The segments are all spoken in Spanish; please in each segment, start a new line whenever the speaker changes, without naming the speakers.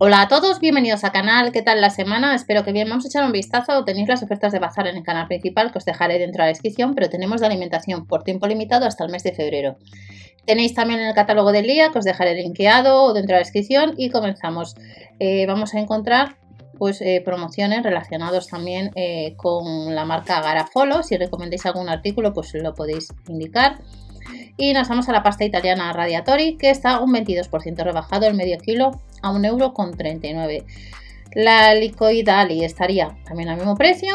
Hola a todos, bienvenidos al canal, ¿qué tal la semana? Espero que bien, vamos a echar un vistazo, tenéis las ofertas de bazar en el canal principal que os dejaré dentro de la descripción, pero tenemos de alimentación por tiempo limitado hasta el mes de febrero. Tenéis también el catálogo del día que os dejaré linkeado dentro de la descripción y comenzamos. Eh, vamos a encontrar pues eh, promociones relacionados también eh, con la marca Garafolo, si recomendáis algún artículo pues lo podéis indicar. Y nos vamos a la pasta italiana Radiatori, que está un 22% rebajado el medio kilo a 1,39€. La licoidali estaría también al mismo precio,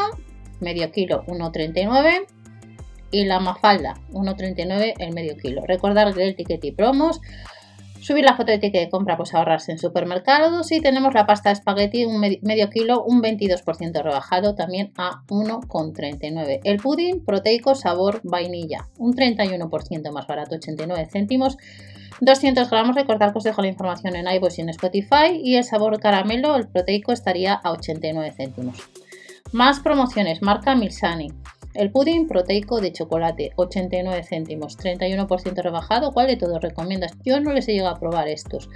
medio kilo 1,39 y la mafalda 1,39 el medio kilo. Recordar que el ticket y promos Subir la foto de ticket de compra, pues ahorrarse en supermercados. Y tenemos la pasta de espagueti, un medio kilo, un 22% rebajado, también a 1,39. El pudding proteico sabor vainilla, un 31% más barato, 89 céntimos. 200 gramos, recordar que os dejo la información en iVoox y en Spotify. Y el sabor caramelo, el proteico, estaría a 89 céntimos. Más promociones, marca Milsani. El pudding proteico de chocolate, 89 céntimos, 31% rebajado. ¿Cuál de todos recomiendas? Yo no les he llegado a probar estos.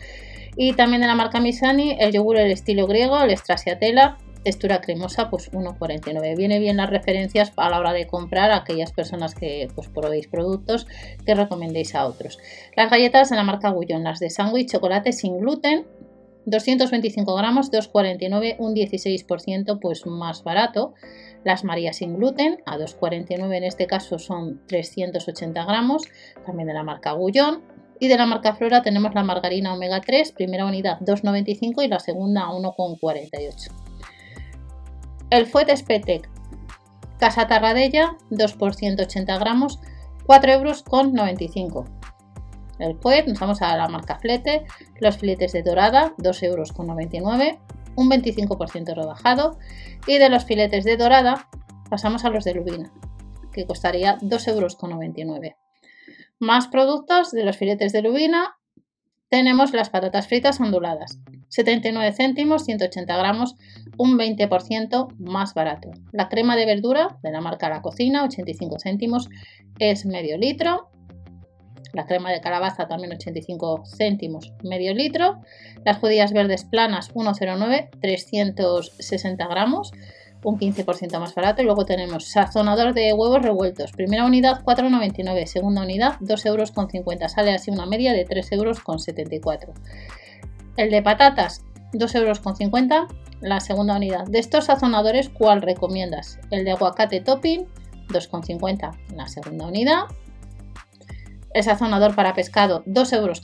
Y también de la marca Misani, el yogur el estilo griego, el Stracciatella, textura cremosa, pues 1,49. Viene bien las referencias a la hora de comprar aquellas personas que pues, probéis productos que recomendéis a otros. Las galletas de la marca Gullón, las de sándwich, chocolate sin gluten, 225 gramos, 2,49, un 16% pues más barato. Las Marías sin gluten a 2,49 en este caso son 380 gramos, también de la marca Gullón. Y de la marca Flora tenemos la margarina omega 3, primera unidad 2,95 y la segunda 1,48. El Fuet Spetec Casa Tarradella 2 por 180 gramos, 4 euros con 95 el Fuet, nos vamos a la marca Flete, los filetes de dorada, 2,99 euros, un 25% rebajado. Y de los filetes de dorada pasamos a los de lubina, que costaría 2,99 euros. Más productos de los filetes de lubina, tenemos las patatas fritas onduladas, 79 céntimos, 180 gramos, un 20% más barato. La crema de verdura de la marca La Cocina, 85 céntimos, es medio litro. La crema de calabaza también 85 céntimos medio litro, las judías verdes planas 1,09 360 gramos, un 15% más barato. Y luego tenemos sazonador de huevos revueltos, primera unidad 4,99, segunda unidad 2,50 euros, sale así una media de 3,74 euros. El de patatas 2,50 euros, la segunda unidad. De estos sazonadores, ¿cuál recomiendas? El de aguacate topping 2,50 la segunda unidad el sazonador para pescado 2,50 euros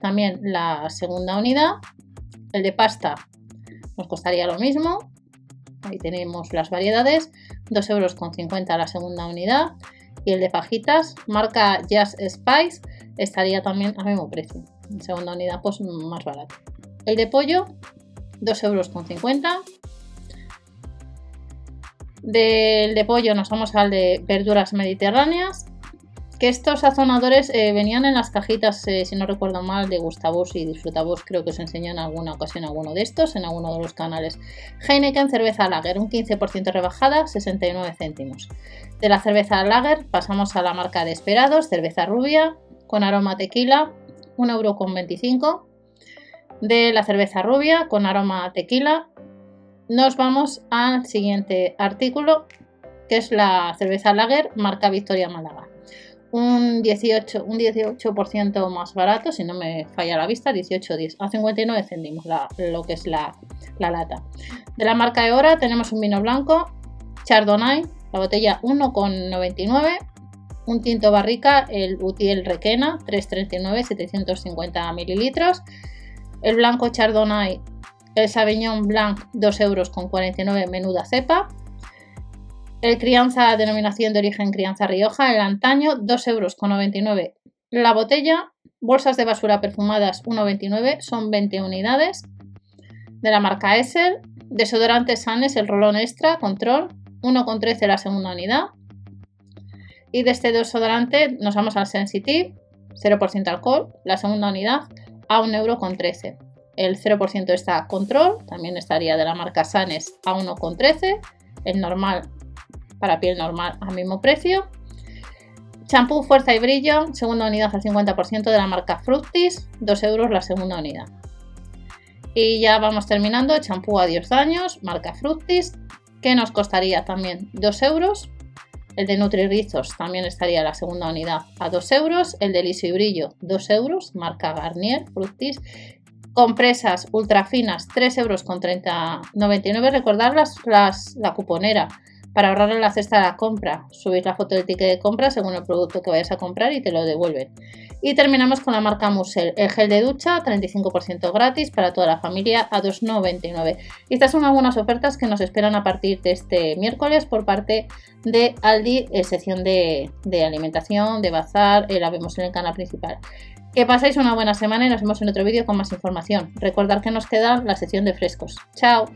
también la segunda unidad. El de pasta nos costaría lo mismo. Ahí tenemos las variedades. 2,50 euros la segunda unidad. Y el de fajitas, marca Just Spice, estaría también al mismo precio. Segunda unidad, pues más barato. El de pollo, 2,50 euros. Del de pollo nos vamos al de verduras mediterráneas que estos sazonadores eh, venían en las cajitas, eh, si no recuerdo mal, de Gustavos y Disfrutavos, creo que os enseñan en alguna ocasión alguno de estos, en alguno de los canales. Heineken cerveza lager, un 15% rebajada, 69 céntimos. De la cerveza lager pasamos a la marca de Esperados, cerveza rubia, con aroma tequila, 1,25€. De la cerveza rubia, con aroma tequila, nos vamos al siguiente artículo, que es la cerveza lager, marca Victoria Málaga un 18, un 18% más barato, si no me falla la vista, 18,10 a 59 céntimos lo que es la, lata. De la marca Eora tenemos un vino blanco, Chardonnay, la botella 1,99, un tinto barrica, el Utiel Requena, 3,39, 750 mililitros, el blanco Chardonnay, el Sauvignon Blanc, 2 euros con 49 menuda cepa, el crianza, denominación de origen crianza Rioja, el antaño, 2,99 euros. La botella, bolsas de basura perfumadas, 1,29, son 20 unidades. De la marca Essel, desodorante Sanes, el rolón extra, control, 1,13 la segunda unidad. Y de este desodorante nos vamos al Sensitive, 0% alcohol, la segunda unidad, a 1,13 euro. El 0% está control, también estaría de la marca Sanes a 1,13. El normal para piel normal al mismo precio. Champú Fuerza y Brillo, segunda unidad al 50% de la marca Fructis, 2 euros la segunda unidad. Y ya vamos terminando. Champú Adiós Daños, marca Fructis, que nos costaría también 2 euros. El de Nutri-Rizos también estaría la segunda unidad a 2 euros. El de Liso y Brillo, 2 euros, marca Garnier, Fructis. Compresas ultra finas, 3 euros con 30,99. Recordad las, la cuponera para ahorrarle la cesta de la compra. Subir la foto del ticket de compra según el producto que vayas a comprar y te lo devuelven. Y terminamos con la marca Musel, el gel de ducha, 35% gratis para toda la familia a 2,99. Y estas son algunas ofertas que nos esperan a partir de este miércoles por parte de Aldi, sección de, alimentación, de bazar, eh, la vemos en el canal principal. Que pasáis una buena semana y nos vemos en otro vídeo con más información. Recordad que nos queda la sección de frescos. ¡Chao!